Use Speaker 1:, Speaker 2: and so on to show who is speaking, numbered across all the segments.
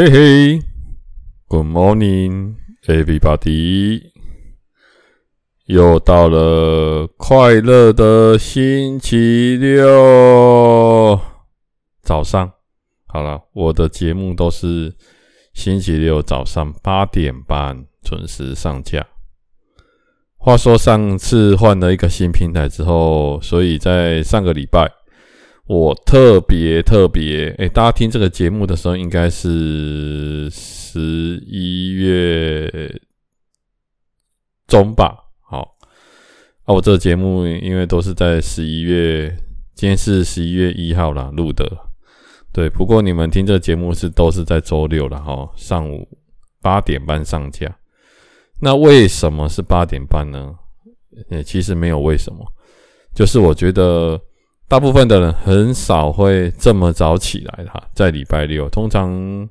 Speaker 1: 嘿嘿，Good morning, everybody！又到了快乐的星期六早上。好了，我的节目都是星期六早上八点半准时上架。话说上次换了一个新平台之后，所以在上个礼拜。我特别特别，哎，大家听这个节目的时候，应该是十一月中吧？好，啊，我这个节目因为都是在十一月，今天是十一月一号啦录的，对。不过你们听这个节目是都是在周六了哈，上午八点半上架。那为什么是八点半呢？诶，其实没有为什么，就是我觉得。大部分的人很少会这么早起来哈，在礼拜六，通常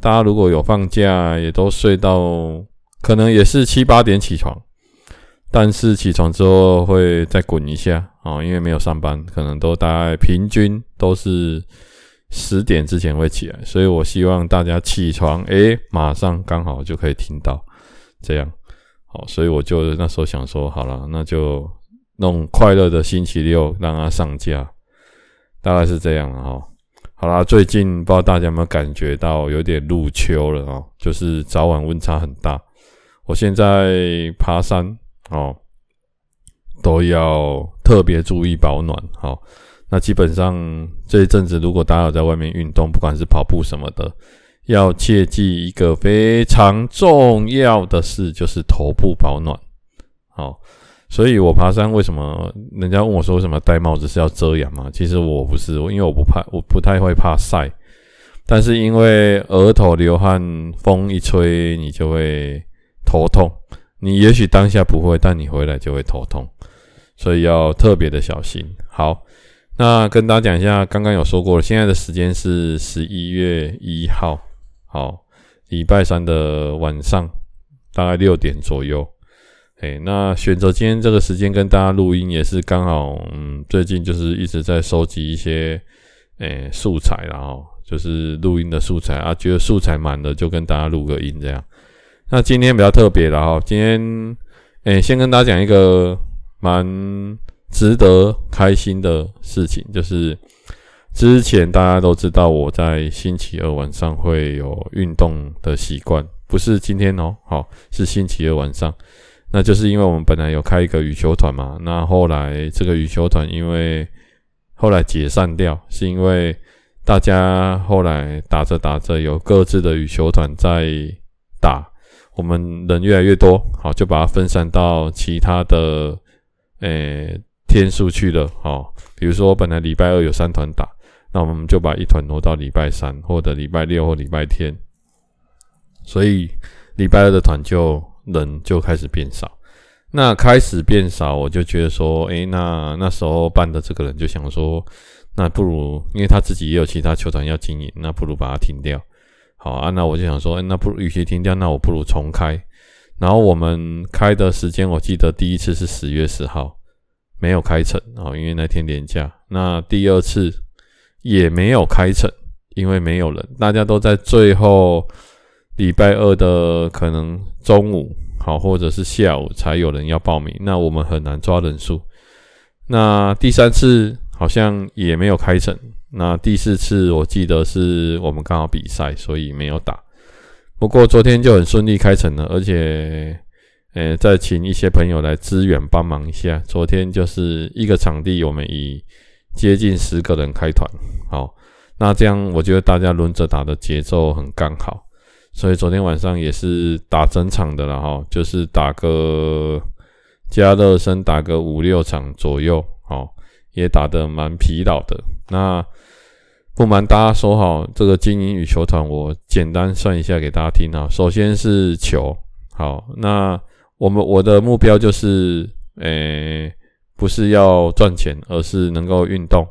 Speaker 1: 大家如果有放假，也都睡到可能也是七八点起床，但是起床之后会再滚一下啊，因为没有上班，可能都大概平均都是十点之前会起来，所以我希望大家起床，诶，马上刚好就可以听到这样，好，所以我就那时候想说，好了，那就。弄快乐的星期六，让它上架，大概是这样了哈。好啦，最近不知道大家有没有感觉到有点入秋了哦，就是早晚温差很大。我现在爬山哦，都要特别注意保暖。好，那基本上这一阵子，如果大家有在外面运动，不管是跑步什么的，要切记一个非常重要的事，就是头部保暖。好。所以我爬山为什么人家问我说为什么戴帽子是要遮阳嘛？其实我不是，因为我不怕，我不太会怕晒。但是因为额头流汗，风一吹你就会头痛。你也许当下不会，但你回来就会头痛，所以要特别的小心。好，那跟大家讲一下，刚刚有说过了，现在的时间是十一月一号，好，礼拜三的晚上大概六点左右。哎，那选择今天这个时间跟大家录音也是刚好，嗯，最近就是一直在收集一些，诶，素材，然后就是录音的素材啊，觉得素材满了就跟大家录个音这样。那今天比较特别的哈，今天，诶，先跟大家讲一个蛮值得开心的事情，就是之前大家都知道我在星期二晚上会有运动的习惯，不是今天哦，好，是星期二晚上。那就是因为我们本来有开一个羽球团嘛，那后来这个羽球团因为后来解散掉，是因为大家后来打着打着有各自的羽球团在打，我们人越来越多，好，就把它分散到其他的诶、天数去了，好，比如说本来礼拜二有三团打，那我们就把一团挪到礼拜三或者礼拜六或礼拜天，所以礼拜二的团就。人就开始变少，那开始变少，我就觉得说，诶、那那时候办的这个人就想说，那不如，因为他自己也有其他球团要经营，那不如把它停掉。好啊，那我就想说，欸、那不如与其停掉，那我不如重开。然后我们开的时间，我记得第一次是十月十号，没有开成啊，因为那天连假。那第二次也没有开成，因为没有人，大家都在最后。礼拜二的可能中午好，或者是下午才有人要报名，那我们很难抓人数。那第三次好像也没有开成，那第四次我记得是我们刚好比赛，所以没有打。不过昨天就很顺利开成了，而且，呃，再请一些朋友来支援帮忙一下。昨天就是一个场地，我们以接近十个人开团，好，那这样我觉得大家轮着打的节奏很刚好。所以昨天晚上也是打整场的了哈，就是打个加热身，打个五六场左右，好，也打得蛮疲劳的。那不瞒大家说哈，这个经营与球团，我简单算一下给大家听啊。首先是球，好，那我们我的目标就是，诶、不是要赚钱，而是能够运动，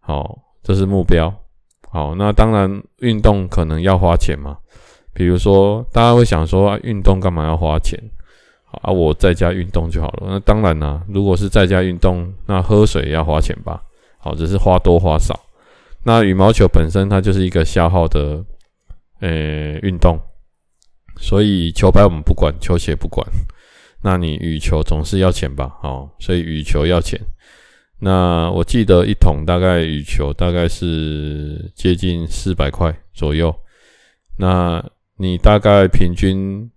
Speaker 1: 好，这是目标。好，那当然运动可能要花钱嘛。比如说，大家会想说，啊、运动干嘛要花钱？啊，我在家运动就好了。那当然啦、如果是在家运动，那喝水也要花钱吧？好，只是花多花少。那羽毛球本身它就是一个消耗的，呃运动，所以球拍我们不管，球鞋不管。那你羽球总是要钱吧？哦，所以羽球要钱。那我记得一桶大概羽球大概是接近四百块左右。那你大概平均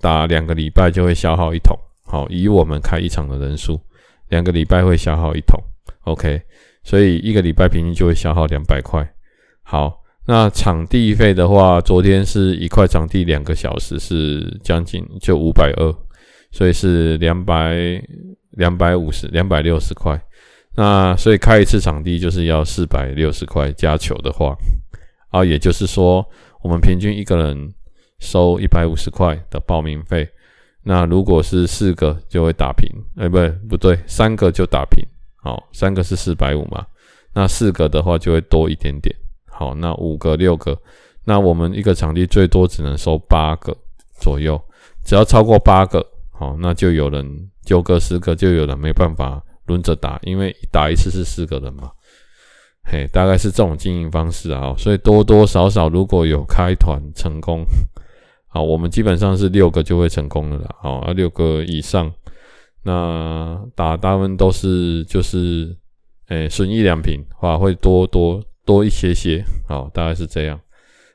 Speaker 1: 打两个礼拜就会消耗一桶。好，以我们开一场的人数，两个礼拜会消耗一桶。OK，所以一个礼拜平均就会消耗两百块。好，那场地费的话，昨天是一块场地两个小时是将近就五百二。所以是两百两百五十两百六十块，那所以开一次场地就是要四百六十块加球的话，啊，也就是说我们平均一个人收一百五十块的报名费。那如果是四个就会打平，哎，不对不对，三个就打平，好，三个是四百五嘛，那四个的话就会多一点点，好，那五个六个，那我们一个场地最多只能收八个左右，只要超过八个。好，那就有人九个十个，就有人没办法轮着打，因为打一次是四个人嘛。嘿，大概是这种经营方式啊。所以多多少少如果有开团成功，好，我们基本上是六个就会成功了啦。好，啊，六个以上，那打大部分都是就是，诶，损益两平，话会多多多一些些。好，大概是这样。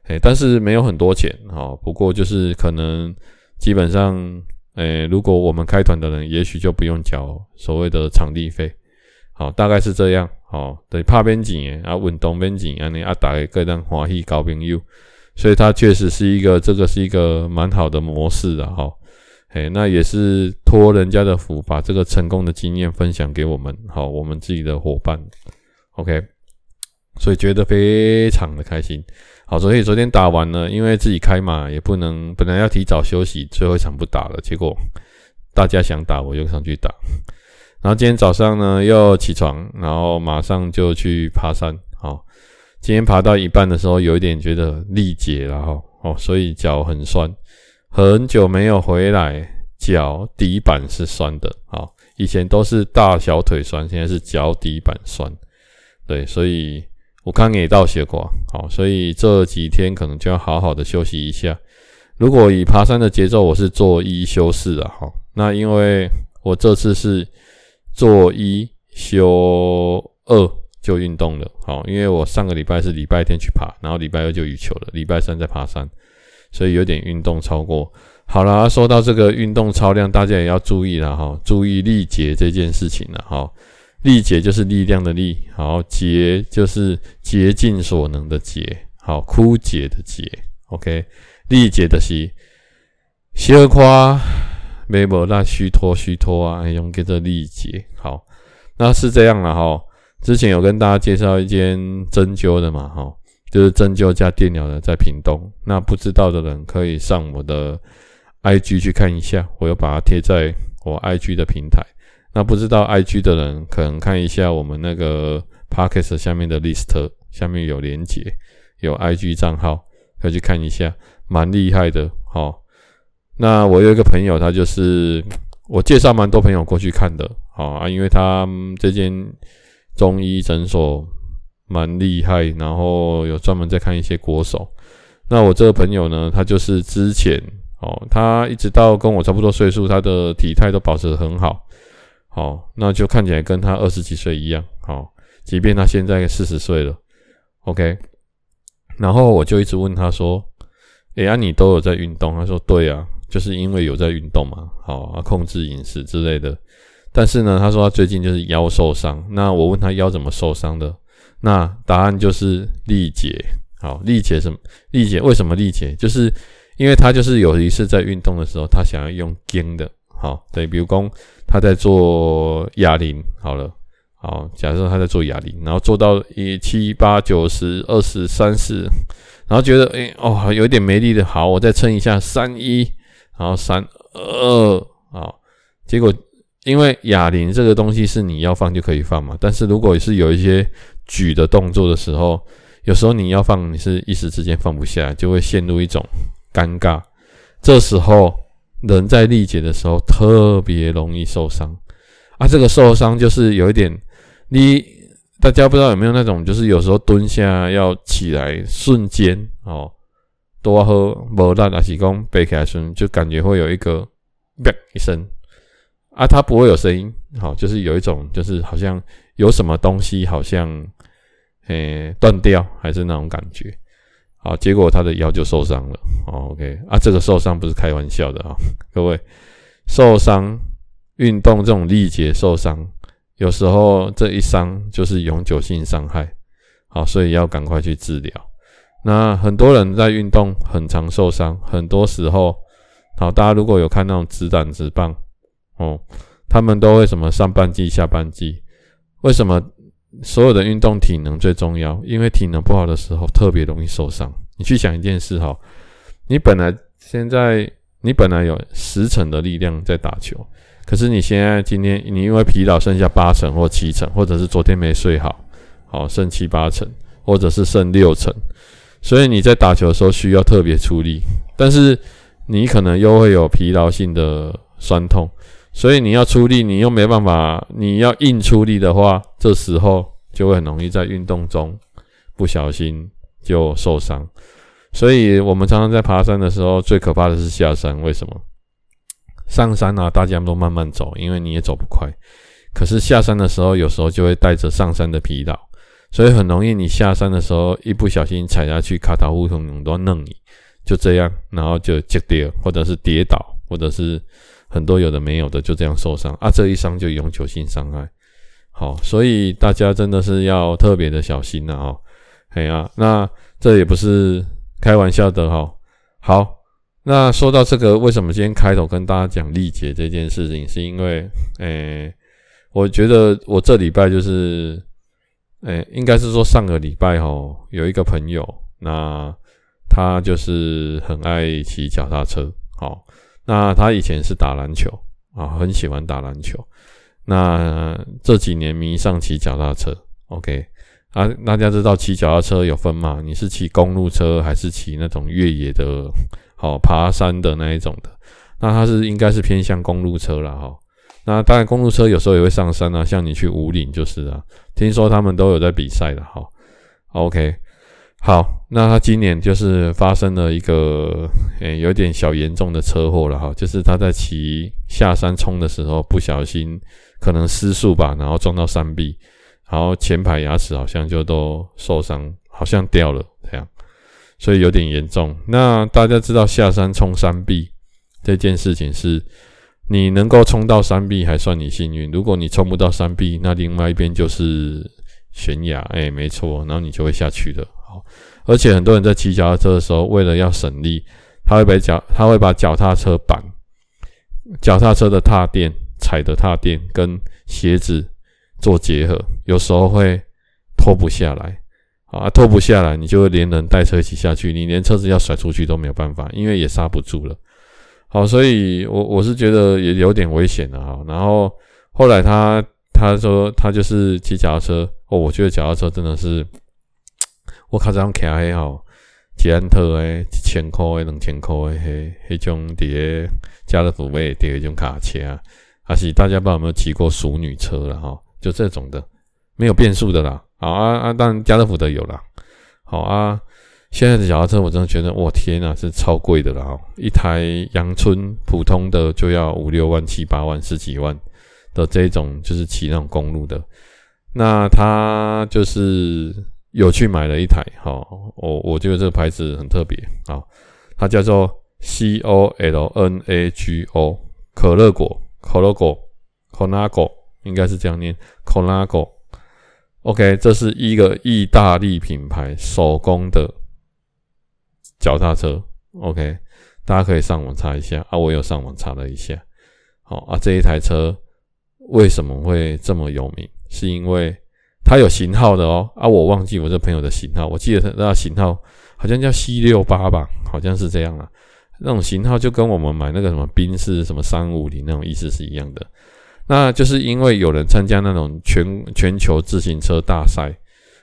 Speaker 1: 诶，但是没有很多钱。好，不过就是可能基本上。诶、如果我们开团的人，也许就不用缴所谓的场地费，好，大概是这样，好，对，怕边景啊，稳东边景啊，你啊，大家各人欢喜交朋友，所以它确实是一个，这个是一个蛮好的模式的，哈，诶，那也是托人家的福，把这个成功的经验分享给我们，好，我们自己的伙伴，OK，所以觉得非常的开心。好，所以昨天打完了，因为自己开嘛，也不能本来要提早休息，最后一场不打了。结果大家想打，我就上去打。然后今天早上呢，又起床，然后马上就去爬山。好，今天爬到一半的时候，有一点觉得力竭了哈。哦，所以脚很酸，很久没有回来，脚底板是酸的。好，以前都是大小腿酸，现在是脚底板酸。对，所以。我刚给到结果，好，所以这几天可能就要好好的休息一下。如果以爬山的节奏，我是做一休四啊，好，那因为我这次是做一休二就运动了，好，因为我上个礼拜是礼拜天去爬，然后礼拜二就羽球了，礼拜三再爬山，所以有点运动超过。好啦，说到这个运动超量，大家也要注意了哈，注意力竭这件事情了哈。力竭就是力量的力，好，竭就是竭尽所能的竭，好，枯竭的竭，OK，力竭的是小夸没无那虚脱虚脱啊，用叫做力竭，好，那是这样了哈。之前有跟大家介绍一间针灸的嘛，哈，就是针灸加电疗的，在屏东。那不知道的人可以上我的 IG 去看一下，我又把它贴在我 IG 的平台。那不知道 IG 的人，可能看一下我们那个 Podcast 下面的 list，下面有连结，有 IG 账号，可以去看一下，蛮厉害的。好，那我有一个朋友，他就是我介绍蛮多朋友过去看的，好啊，因为他这间中医诊所蛮厉害，然后有专门在看一些国手。那我这个朋友呢，他就是之前哦，他一直到跟我差不多岁数，他的体态都保持得很好。好，那就看起来跟他二十几岁一样。好，即便他现在四十岁了，OK。然后我就一直问他说：“哎呀，你都有在运动？”他说：“对啊，就是因为有在运动嘛。好啊，控制饮食之类的。但是呢，他说他最近就是腰受伤。那我问他腰怎么受伤的？那答案就是力竭。好，力竭什么？力竭为什么力竭？就是因为他就是有一次在运动的时候，他想要用肩的。好，对，比如说。他在做哑铃，好了，好，假设他在做哑铃，然后做到一七八九十二十三十，然后觉得哎、欸、哦有点没力的，好，我再撑一下三一，然后三二，好，结果因为哑铃这个东西是你要放就可以放嘛，但是如果是有一些举的动作的时候，有时候你要放，你是一时之间放不下，就会陷入一种尴尬，这时候。人在力竭的时候特别容易受伤啊！这个受伤就是有一点，你大家不知道有没有那种，就是有时候蹲下要起来瞬间哦，多喝无力，还是讲背起来时就感觉会有一个啪一声啊，它不会有声音，好，就是有一种就是好像有什么东西好像诶断掉，还是那种感觉，好，结果他的腰就受伤了。OK 啊，这个受伤不是开玩笑的啊，各位受伤运动这种力竭受伤，有时候这一伤就是永久性伤害，好，所以要赶快去治疗。那很多人在运动很常受伤，很多时候，好，大家如果有看那种职篮职棒，哦，他们都会什么上半季、下半季？为什么所有的运动体能最重要？因为体能不好的时候特别容易受伤。你去想一件事哈，你本来现在你本来有十成的力量在打球，可是你现在今天你因为疲劳剩下八成或七成，或者是昨天没睡好，好剩七八成，或者是剩六成。所以你在打球的时候需要特别出力，但是你可能又会有疲劳性的酸痛，所以你要出力，你又没办法，你要硬出力的话，这时候就会很容易在运动中不小心就受伤。所以我们常常在爬山的时候，最可怕的是下山。为什么？上山啊，大家都慢慢走，因为你也走不快。可是下山的时候，有时候就会带着上山的疲劳。所以很容易，你下山的时候一不小心踩下去，卡塔乌通永都弄你，就这样，然后就跌跌，或者是跌倒，或者是很多有的没有的，就这样受伤啊，这一伤就永久性伤害。好，所以大家真的是要特别的小心呐哦。哎呀，那这也不是开玩笑的哈。好，那说到这个，为什么今天开头跟大家讲力竭这件事情，是因为，诶，我觉得我这礼拜就是。哎、应该是说上个礼拜齁，有一个朋友，那他就是很爱骑脚踏车，好，那他以前是打篮球啊，很喜欢打篮球，那这几年迷上骑脚踏车，OK，啊，大家知道骑脚踏车有分嘛？你是骑公路车还是骑那种越野的，好爬山的那一种的？那他是应该是偏向公路车了哈。那当然，公路车有时候也会上山啊，像你去五岭就是啊。听说他们都有在比赛的，哈，OK，好，那他今年就是发生了一个诶、有点小严重的车祸了哈，就是他在骑下山冲的时候不小心可能失速吧，然后撞到山壁，然后前排牙齿好像就都受伤，好像掉了这样，所以有点严重。那大家知道下山冲山壁这件事情是？你能够冲到山壁还算你幸运，如果你冲不到山壁，那另外一边就是悬崖，哎、没错，然后你就会下去的。好，而且很多人在骑脚踏车的时候，为了要省力，他会把脚他会把脚踏车板、脚踏车的踏垫、踩的踏垫跟鞋子做结合，有时候会脱不下来，啊，脱不下来，你就会连人带车一起下去，你连车子要甩出去都没有办法，因为也刹不住了。好，所以我我是觉得也有点危险的哈。然后后来他他说他就是骑脚踏车哦，我觉得脚踏车真的是我靠这样开还好，捷安特诶，一千块诶，两千块诶，嘿，迄种伫家乐福买的迄种卡车，还是大家不知道有没有骑过淑女车了哈？就这种的，没有变速的啦。好啊啊，当然家乐福的有啦。好啊。现在的脚踏车，我真的觉得，我天呐，是超贵的了哈！一台阳春普通的就要五六万、七八万、十几万的这种，就是骑那种公路的。那他就是有去买了一台，哈，我我觉得这个牌子很特别啊，它叫做 C O L N A G O 可乐果，Colago，Colago 应该是这样念，Colago。OK，这是一个意大利品牌手工的。脚踏车，OK，大家可以上网查一下啊。我有上网查了一下，好啊，这一台车为什么会这么有名？是因为它有型号的哦啊，我忘记我这朋友的型号，我记得他那型号好像叫 C 六八吧，好像是这样啊。那种型号就跟我们买那个什么宾士什么三五零那种意思是一样的。那就是因为有人参加那种全全球自行车大赛。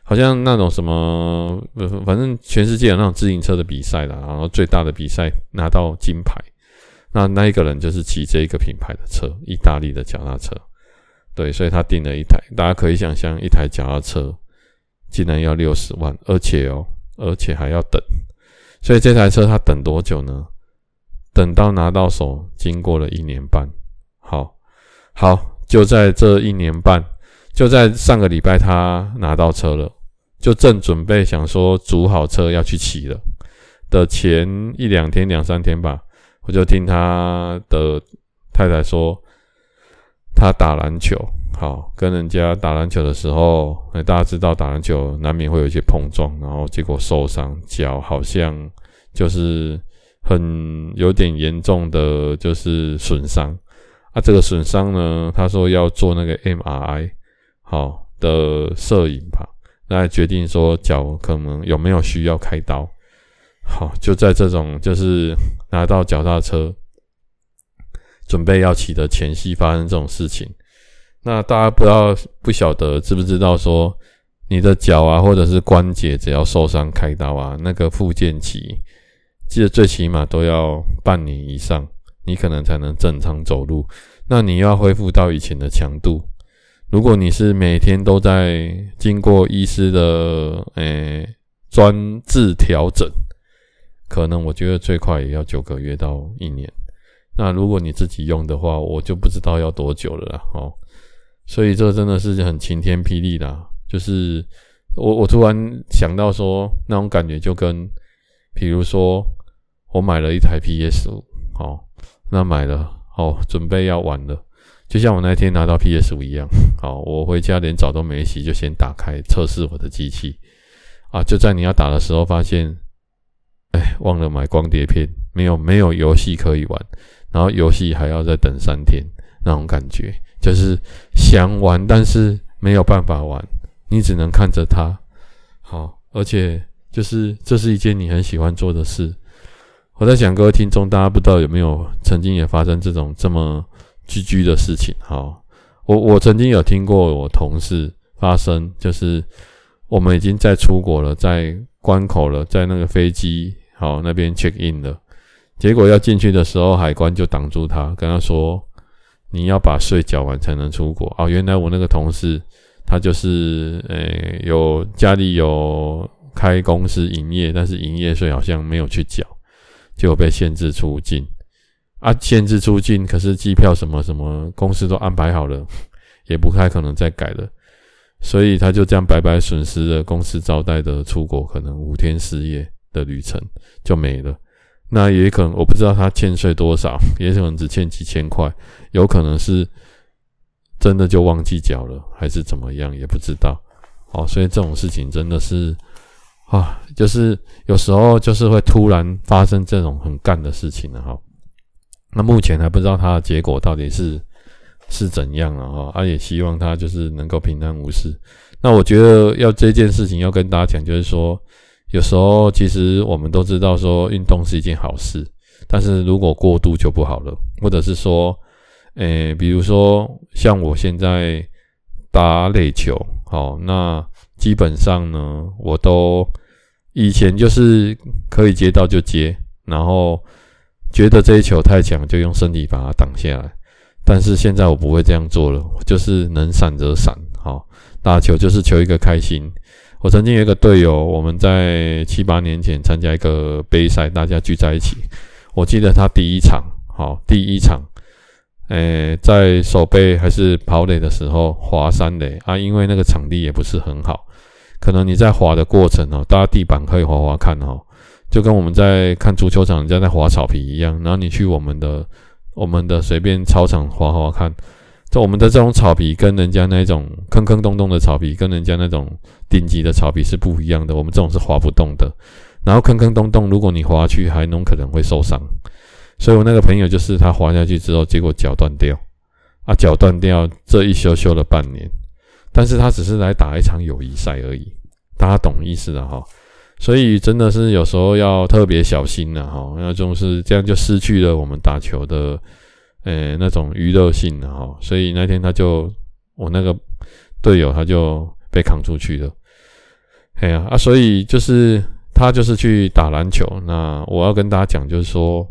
Speaker 1: 好像那种什么，反正全世界有那种自行车的比赛啦，然后最大的比赛拿到金牌，那那一个人就是骑这一个品牌的车，意大利的脚踏车，对，所以他订了一台，大家可以想象，一台脚踏车竟然要六十万，而且哦，而且还要等，所以这台车他等多久呢？等到拿到手，经过了一年半。好，好，就在这一年半，就在上个礼拜，他拿到车了，就正准备想说组好车要去骑了的前一两天、两三天吧，我就听他的太太说，他打篮球。好，跟人家打篮球的时候，哎，大家知道打篮球难免会有一些碰撞，然后结果受伤，脚好像就是很有点严重的就是损伤。啊，这个损伤呢，他说要做那个 MRI 好的摄影吧，来决定说脚可能有没有需要开刀。好，就在这种就是拿到脚踏车准备要骑的前夕发生这种事情。那大家不知道不晓得知不知道说，你的脚啊，或者是关节，只要受伤开刀啊，那个复健期，记得最起码都要半年以上，你可能才能正常走路。那你要恢复到以前的强度，如果你是每天都在经过医师的诶专治调整，可能我觉得最快也要九个月到一年。那如果你自己用的话，我就不知道要多久了啦，哦。所以这真的是很晴天霹雳啦！就是我我突然想到说，那种感觉就跟，比如说我买了一台 PS 五，好，那买了，好，准备要玩了，就像我那天拿到 PS 五一样，好，我回家连澡都没洗，就先打开测试我的机器，啊，就在你要打的时候发现，哎，忘了买光碟片，没有没有游戏可以玩，然后游戏还要再等三天，那种感觉。就是想玩，但是没有办法玩，你只能看着它。好，而且就是这是一件你很喜欢做的事。我在想，各位听众，大家不知道有没有曾经也发生这种这么居居的事情？好，我我曾经有听过我同事发生，就是我们已经在出国了，在关口了，在那个飞机好那边 check in 了，结果要进去的时候，海关就挡住他，跟他说。你要把税缴完才能出国哦。原来我那个同事，他就是诶、有家里有开公司营业，但是营业税好像没有去缴，就被限制出境啊。限制出境，可是机票什么什么公司都安排好了，也不太可能再改了，所以他就这样白白损失了公司招待的出国可能五天四夜的旅程就没了。那也可能，我不知道他欠税多少，也可能只欠几千块，有可能是真的就忘记缴了，还是怎么样，也不知道。哦，所以这种事情真的是啊，就是有时候就是会突然发生这种很干的事情了哈。那目前还不知道他的结果到底是是怎样了哈，啊，也希望他就是能够平安无事。那我觉得要这件事情要跟大家讲，就是说。有时候，其实我们都知道说运动是一件好事，但是如果过度就不好了。或者是说，诶，比如说像我现在打垒球，好，那基本上呢，我都以前就是可以接到就接，然后觉得这一球太强，就用身体把它挡下来。但是现在我不会这样做了，就是能闪则闪，好，打球就是求一个开心。我曾经有一个队友，我们在七八年前参加一个杯赛，大家聚在一起。我记得他第一场，好，第一场，诶、在守备还是跑垒的时候滑三垒啊，因为那个场地也不是很好，可能你在滑的过程哦，大家地板可以滑滑看哦，就跟我们在看足球场人家在滑草皮一样，然后你去我们的我们的随便操场滑滑看。就我们的这种草皮跟人家那种坑坑洞洞的草皮，跟人家那种顶级的草皮是不一样的。我们这种是滑不动的，然后坑坑洞洞，如果你滑去，还能可能会受伤。所以我那个朋友就是他滑下去之后，结果脚断掉，啊，脚断掉，这一修修了半年。但是他只是来打一场友谊赛而已，大家懂意思的哈。所以真的是有时候要特别小心了哈，那种是这样就失去了我们打球的。诶、欸，那种娱乐性的哈，所以那天他就我那个队友他就被扛出去了。哎呀啊，所以就是他就是去打篮球。那我要跟大家讲，就是说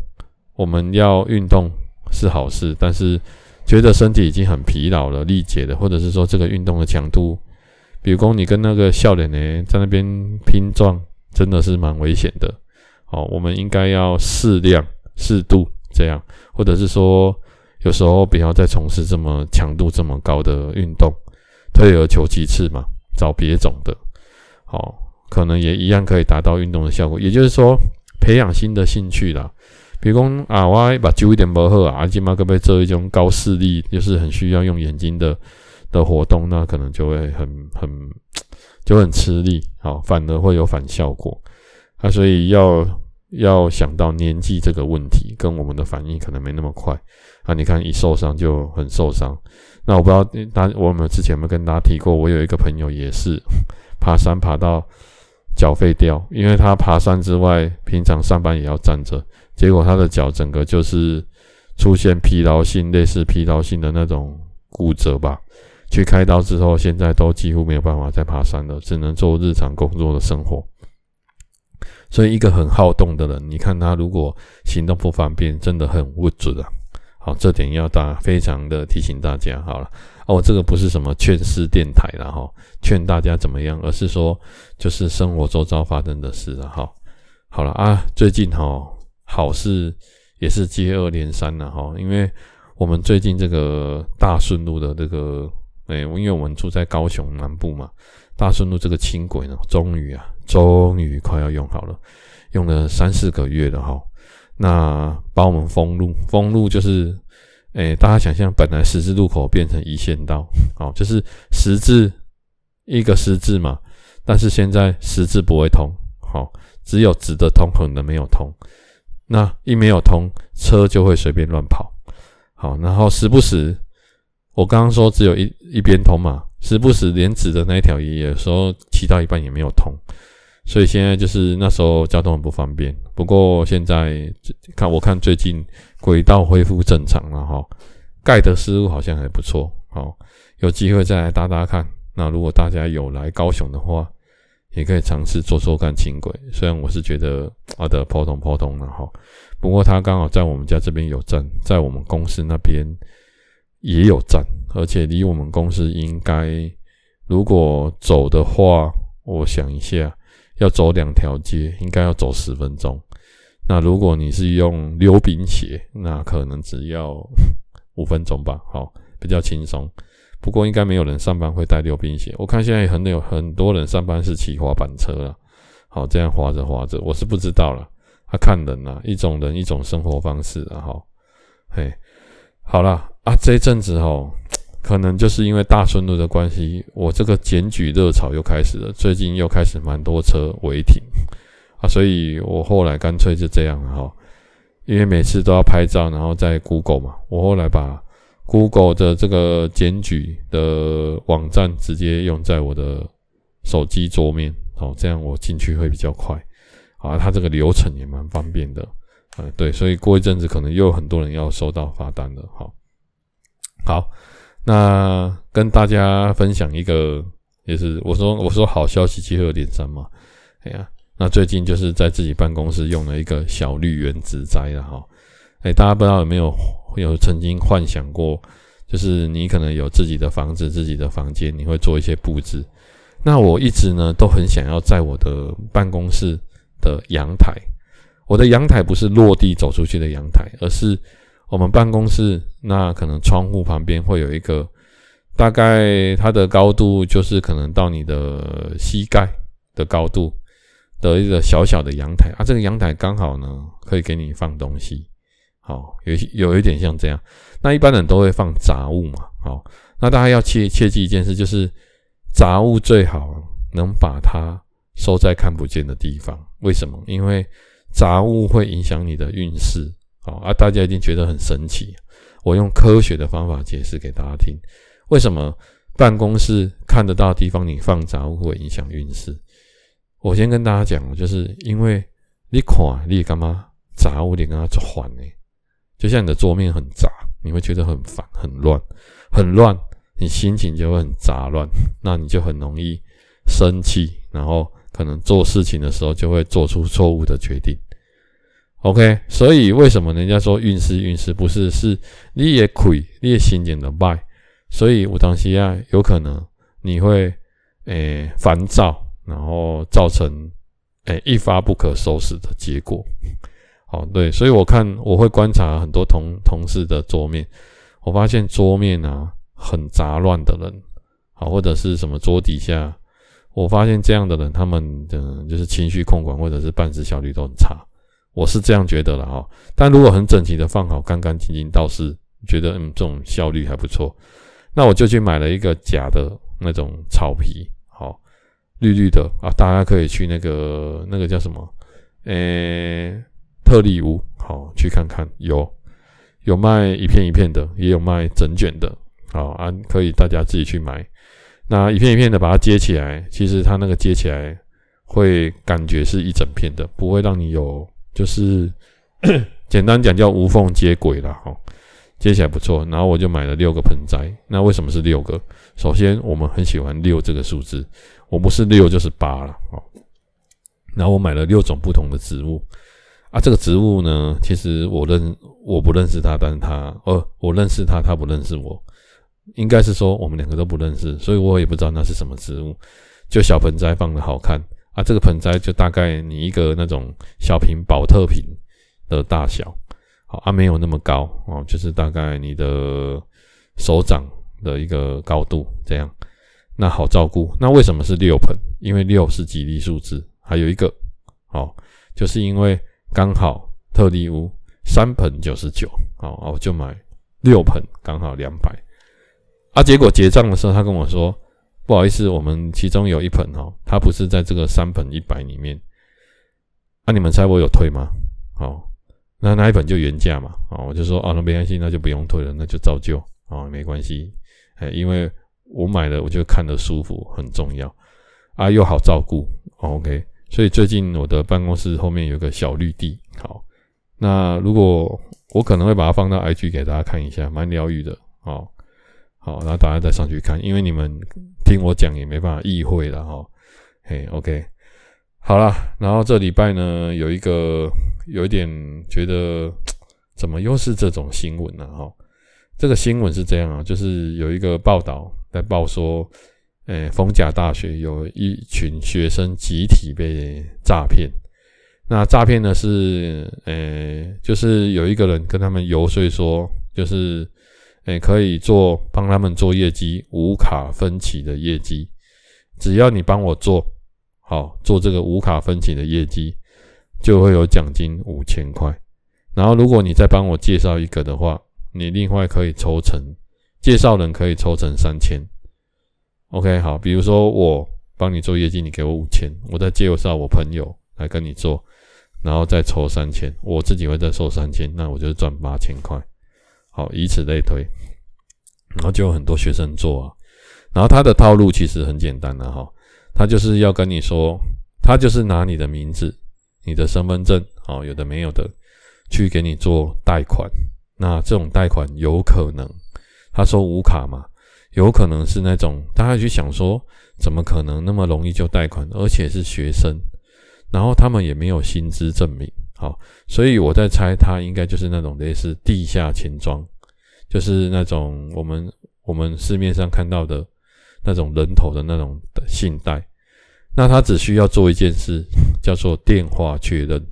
Speaker 1: 我们要运动是好事，但是觉得身体已经很疲劳了、力竭了，或者是说这个运动的强度，比如说你跟那个笑脸呢在那边拼撞，真的是蛮危险的。哦，我们应该要适量、适度这样，或者是说，有时候不要再从事这么强度这么高的运动，退而求其次嘛，找别种的，哦，可能也一样可以达到运动的效果。也就是说，培养新的兴趣啦，比如讲啊，我把久一点不好啊，今嘛可不可以做一种高视力，就是很需要用眼睛的的活动，那可能就会很很就很吃力，好，反而会有反效果。啊，所以要要想到年纪这个问题，跟我们的反应可能没那么快啊。你看一受伤就很受伤。那我不知道大我有没有之前有没有跟大家提过，我有一个朋友也是 爬山爬到脚废掉，因为他爬山之外，平常上班也要站着，结果他的脚整个就是出现疲劳性，类似疲劳性的那种骨折吧。去开刀之后，现在都几乎没有办法再爬山了，只能做日常工作的生活。所以，一个很好动的人，你看他如果行动不方便，真的很无助的。好，这点要大非常的提醒大家。好了，哦，这个不是什么劝世电台了哈，劝大家怎么样，而是说就是生活周遭发生的事了哈。好了啊，最近哈好事也是接二连三了哈，因为我们最近这个大顺路的这个，哎，因为我们住在高雄南部嘛。大顺路这个轻轨呢，终于啊，终于快要用好了，用了三四个月了哈。那把我们封路，封路就是，诶、大家想象，本来十字路口变成一线道，哦，就是十字一个十字嘛，但是现在十字不会通，好，只有直的通，横的没有通。那一没有通，车就会随便乱跑，好，然后时不时，我刚刚说只有一一边通嘛。时不时连指的那一条也有时候骑到一半也没有通，所以现在就是那时候交通很不方便。不过现在看我看最近轨道恢复正常了哈，盖的思路好像还不错，好，有机会再来搭搭看。那如果大家有来高雄的话，也可以尝试坐坐看轻轨。虽然我是觉得啊的普通普通了哈，不过它刚好在我们家这边有站，在我们公司那边也有站。而且离我们公司应该，如果走的话，我想一下，要走两条街，应该要走十分钟。那如果你是用溜冰鞋，那可能只要 五分钟吧，好，比较轻松。不过应该没有人上班会带溜冰鞋。我看现在很有很多人上班是骑滑板车了，好，这样滑着滑着，我是不知道了。他看人呐，一种人一种生活方式啊，哈，嘿，好了啊，这一阵子哦。可能就是因为大顺路的关系，我这个检举热潮又开始了。最近又开始蛮多车违停啊，所以我后来干脆就这样了哈，因为每次都要拍照，然后在 Google 嘛，我后来把 Google 的这个检举的网站直接用在我的手机桌面，好，这样我进去会比较快啊，它这个流程也蛮方便的，啊，对，所以过一阵子可能又有很多人要收到罚单了，好，好。那跟大家分享一个，也是我说我说好消息接二连三嘛，哎呀，那最近就是在自己办公室用了一个小绿园植栽了哈，哎，大家不知道有没有有曾经幻想过，就是你可能有自己的房子、自己的房间，你会做一些布置。那我一直呢都很想要在我的办公室的阳台，我的阳台不是落地走出去的阳台，而是。我们办公室那可能窗户旁边会有一个，大概它的高度就是可能到你的膝盖的高度的一个小小的阳台啊，这个阳台刚好呢可以给你放东西，好，有有一点像这样。那一般人都会放杂物嘛，好，那大家要切切记一件事，就是杂物最好能把它收在看不见的地方。为什么？因为杂物会影响你的运势。好啊，大家一定觉得很神奇。我用科学的方法解释给大家听，为什么办公室看得到的地方你放杂物会影响运势？我先跟大家讲，就是因为你看，你干嘛杂物你跟它做环呢？就像你的桌面很杂，你会觉得很烦、很乱、很乱，你心情就会很杂乱，那你就很容易生气，然后可能做事情的时候就会做出错误的决定。OK，所以为什么人家说运势运势不是是你也亏，你也心情的败，所以有当时啊，有可能你会诶烦躁，然后造成哎，一发不可收拾的结果。好，对，所以我看我会观察很多同同事的桌面，我发现桌面啊很杂乱的人，好，或者是什么桌底下，我发现这样的人，他们的就是情绪控管或者是办事效率都很差，我是这样觉得了哈。但如果很整齐的放好，干干净净，倒是觉得嗯这种效率还不错。那我就去买了一个假的那种草皮，好，绿绿的啊，大家可以去那个那个叫什么，诶、特力屋，好，去看看，有有卖一片一片的，也有卖整卷的，好啊，可以大家自己去买。那一片一片的把它接起来，其实它那个接起来会感觉是一整片的，不会让你有就是 简单讲叫无缝接轨啦。哈，接起来不错。然后我就买了六个盆栽，那为什么是六个？首先我们很喜欢六这个数字，我不是六就是八了，哦。然后我买了六种不同的植物。啊，这个植物呢，其实我认我不认识他，但是他呃，我认识他，他不认识我，应该是说我们两个都不认识，所以我也不知道那是什么植物。就小盆栽放的好看啊，这个盆栽就大概你一个那种小瓶宝特瓶的大小，好啊，没有那么高哦，就是大概你的手掌的一个高度这样。那好照顾，那为什么是六盆？因为六是吉利数字，还有一个哦，就是因为。刚好特力屋三盆九十九，好，我就买六盆，刚好两百。啊，结果结账的时候，他跟我说：“不好意思，我们其中有一盆哦，它不是在这个三盆一百里面。”啊，你们猜我有退吗？好，那那一盆就原价嘛。啊，我就说啊，那没关系，那就不用退了，那就照旧啊，没关系。哎，因为我买了，我就看得舒服，很重要啊，又好照顾。OK。所以最近我的办公室后面有个小绿地，好，那如果我可能会把它放到 IG 给大家看一下，蛮疗愈的，好，好，然后大家再上去看，因为你们听我讲也没办法意会了哈，嘿，OK，好啦，然后这礼拜呢有一个有一点觉得怎么又是这种新闻呢？哈，这个新闻是这样啊，就是有一个报道在报说。诶，逢甲大学有一群学生集体被诈骗。那诈骗呢是，诶，就是有一个人跟他们游说说，就是，也，可以做帮他们做业绩，无卡分期的业绩，只要你帮我做好做这个无卡分期的业绩，就会有奖金五千块。然后如果你再帮我介绍一个的话，你另外可以抽成，介绍人可以抽成三千。OK，好，比如说我帮你做业绩，你给我五千，我再介绍我朋友来跟你做，然后再抽三千，我自己会再收三千，那我就赚八千块。好，以此类推，然后就有很多学生做啊。然后他的套路其实很简单的哈，他就是要跟你说，他就是拿你的名字、你的身份证，哦，有的没有的，去给你做贷款。那这种贷款有可能，他说无卡嘛。有可能是那种大家去想说，怎么可能那么容易就贷款，而且是学生，然后他们也没有薪资证明，好，所以我在猜他应该就是那种类似地下钱庄，就是那种我们我们市面上看到的那种人头的那种的信贷，那他只需要做一件事，叫做电话确认，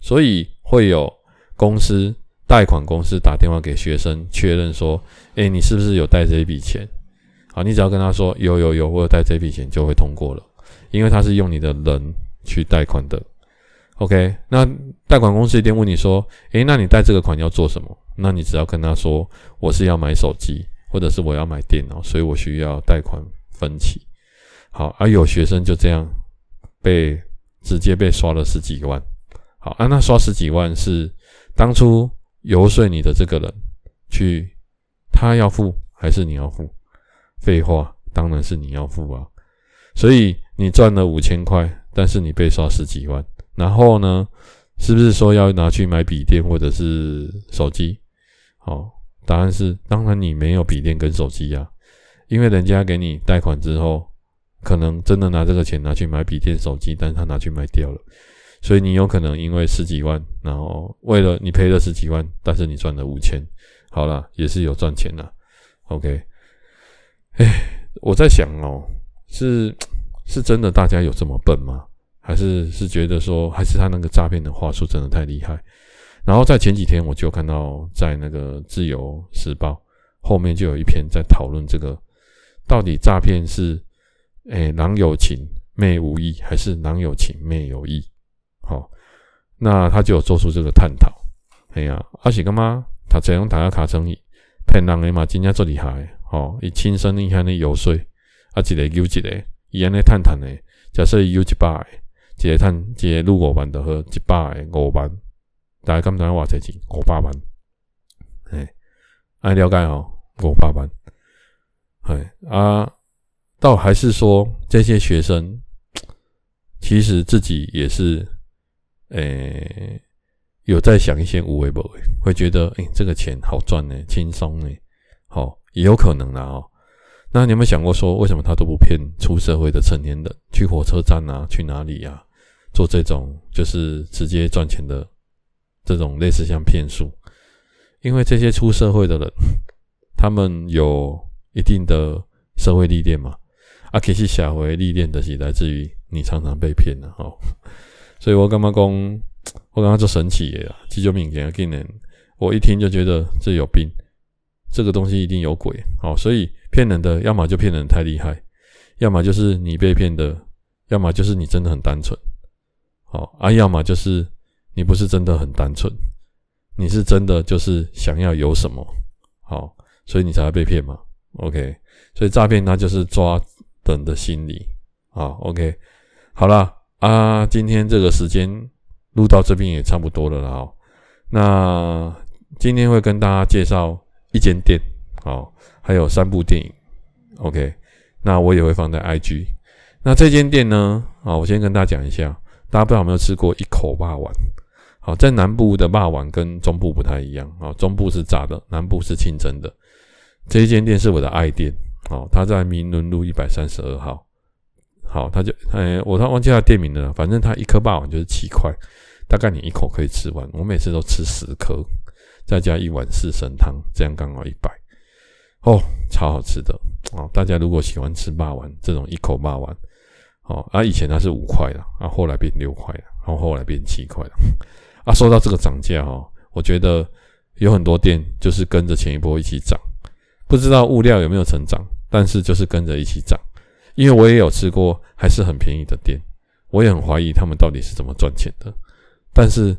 Speaker 1: 所以会有公司。贷款公司打电话给学生确认说：“诶，你是不是有贷这一笔钱？好，你只要跟他说有有有，我有贷这笔钱，就会通过了。因为他是用你的人去贷款的。OK，那贷款公司一定问你说：诶，那你贷这个款要做什么？那你只要跟他说：我是要买手机，或者是我要买电脑，所以我需要贷款分期。好，而有学生就这样被直接被刷了十几万。好，啊，那刷十几万是当初。游说你的这个人去，他要付还是你要付？废话，当然是你要付啊！所以你赚了五千块，但是你被刷十几万，然后呢，是不是说要拿去买笔电或者是手机？好，答案是，当然你没有笔电跟手机呀，因为人家给你贷款之后，可能真的拿这个钱拿去买笔电、手机，但是他拿去卖掉了。所以你有可能因为十几万，然后为了你赔了十几万，但是你赚了五千，好啦，也是有赚钱啦。OK，哎，我在想哦，是是真的大家有这么笨吗？还是是觉得说，还是他那个诈骗的话术真的太厉害。然后在前几天，我就看到在那个《自由时报》后面就有一篇在讨论这个，到底诈骗是诶郎有情妹无意，还是郎有情妹有意？好，那他就有做出这个探讨。哎呀，而且干嘛？他这样打个卡生意，骗人的嘛，真正做厉害。哦，伊亲身你看你游说，啊，一个有一个，伊安尼探探的。假设伊有一百，一个探，一个入五万的和一百个五万，大家敢知影偌济钱？五百万。哎，爱了解哦，五百万。哎啊，倒还是说这些学生，其实自己也是，诶、欸，有在想一些无为不为，会觉得，诶、欸，这个钱好赚呢，轻松呢，好。也有可能啦哦，那你有没有想过说，为什么他都不骗出社会的成年人去火车站啊，去哪里呀，做这种就是直接赚钱的这种类似像骗术？因为这些出社会的人，他们有一定的社会历练嘛，啊，其实下回历练的是来自于你常常被骗的哦。所以我刚刚讲，我刚刚做神奇的啦，急救命给给人，我一听就觉得这有病。这个东西一定有鬼，哦，所以骗人的要么就骗人太厉害，要么就是你被骗的，要么就是你真的很单纯，好啊，要么就是你不是真的很单纯，你是真的就是想要有什么，好，所以你才会被骗嘛，OK，所以诈骗它就是抓人的心理，好，OK，好了啊，今天这个时间录到这边也差不多了啦，那今天会跟大家介绍。一间店，好，还有三部电影，OK，那我也会放在 IG。那这间店呢，啊，我先跟大家讲一下，大家不知道有没有吃过一口霸王？好，在南部的霸王跟中部不太一样，啊，中部是炸的，南部是清蒸的。这一间店是我的爱店，好，它在明伦路一百三十二号，好，它就，哎，我他忘记它店名了，反正它一颗霸王就是七块，大概你一口可以吃完，我每次都吃十颗。再加一碗四神汤，这样刚好一百哦，超好吃的哦！大家如果喜欢吃霸王这种一口霸王哦，啊，以前它是五块的，啊，后来变六块了，然后后来变七块了，啊，说到这个涨价哈，我觉得有很多店就是跟着前一波一起涨，不知道物料有没有成长，但是就是跟着一起涨，因为我也有吃过还是很便宜的店，我也很怀疑他们到底是怎么赚钱的，但是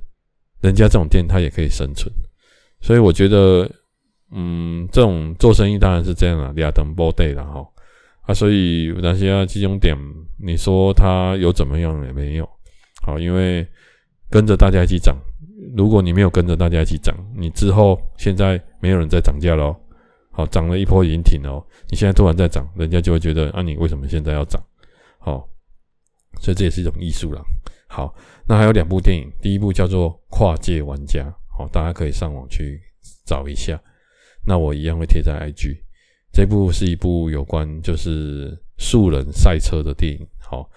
Speaker 1: 人家这种店它也可以生存。所以我觉得，嗯，这种做生意当然是这样了，两等波对了哈啊，所以那些啊集中点，你说它有怎么样也没有，好，因为跟着大家一起涨，如果你没有跟着大家一起涨，你之后现在没有人在涨价喽，好，涨了一波已经停了，你现在突然在涨，人家就会觉得啊，你为什么现在要涨？好，所以这也是一种艺术了。好，那还有两部电影，第一部叫做《跨界玩家》。好，大家可以上网去找一下。那我一样会贴在 IG。这部是一部有关就是素人赛车的电影。好，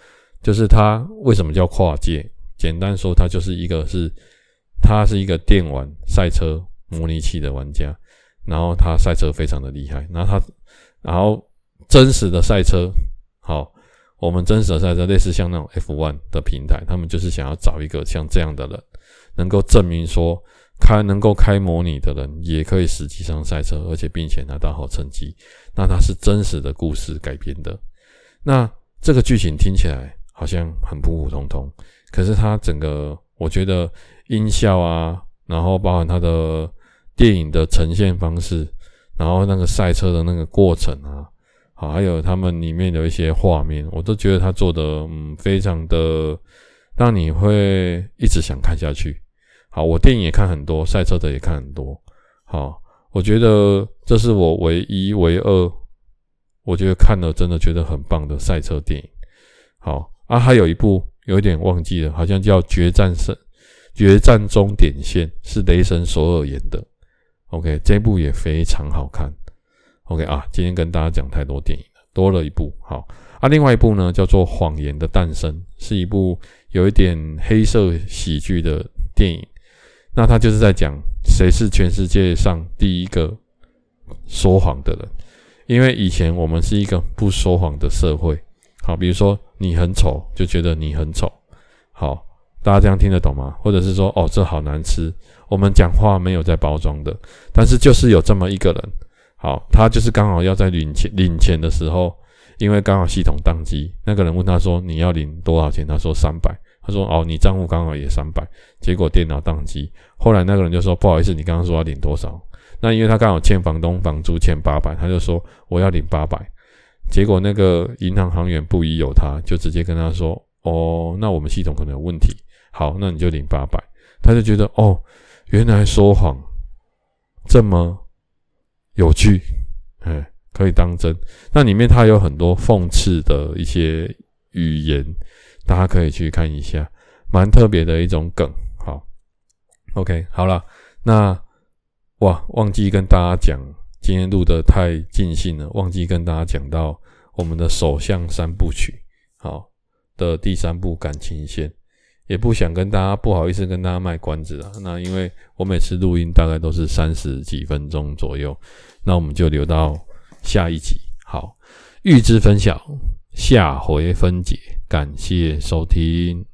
Speaker 1: 就是它为什么叫跨界？简单说，它就是一个是，他是一个电玩赛车模拟器的玩家，然后他赛车非常的厉害。然后他，然后真实的赛车，好，我们真实的赛车类似像那种 F1 的平台，他们就是想要找一个像这样的人，能够证明说。开能够开模拟的人，也可以实际上赛车，而且并且拿到好成绩。那它是真实的故事改编的。那这个剧情听起来好像很普普通通，可是它整个我觉得音效啊，然后包含它的电影的呈现方式，然后那个赛车的那个过程啊，好，还有他们里面的一些画面，我都觉得他做的嗯非常的让你会一直想看下去。好，我电影也看很多，赛车的也看很多。好，我觉得这是我唯一、唯二，我觉得看了真的觉得很棒的赛车电影。好啊，还有一部有一点忘记了，好像叫《决战胜决战终点线》，是雷神索尔演的。OK，这部也非常好看。OK 啊，今天跟大家讲太多电影了，多了一部。好啊，另外一部呢叫做《谎言的诞生》，是一部有一点黑色喜剧的电影。那他就是在讲谁是全世界上第一个说谎的人，因为以前我们是一个不说谎的社会。好，比如说你很丑，就觉得你很丑，好，大家这样听得懂吗？或者是说，哦，这好难吃。我们讲话没有在包装的，但是就是有这么一个人，好，他就是刚好要在领钱领钱的时候，因为刚好系统宕机，那个人问他说，你要领多少钱？他说三百。他说，哦，你账户刚好也三百。结果电脑宕机，后来那个人就说，不好意思，你刚刚说要领多少？那因为他刚好欠房东房租欠八百，他就说我要领八百。结果那个银行行员不疑有他，就直接跟他说：“哦，那我们系统可能有问题。好，那你就领八百。”他就觉得哦，原来说谎这么有趣，哎，可以当真。那里面他有很多讽刺的一些语言，大家可以去看一下，蛮特别的一种梗。好，OK，好了，那哇，忘记跟大家讲。今天录的太尽兴了，忘记跟大家讲到我们的首相三部曲，好的第三部感情线，也不想跟大家不好意思跟大家卖关子啊。那因为我每次录音大概都是三十几分钟左右，那我们就留到下一集。好，预知分晓，下回分解，感谢收听。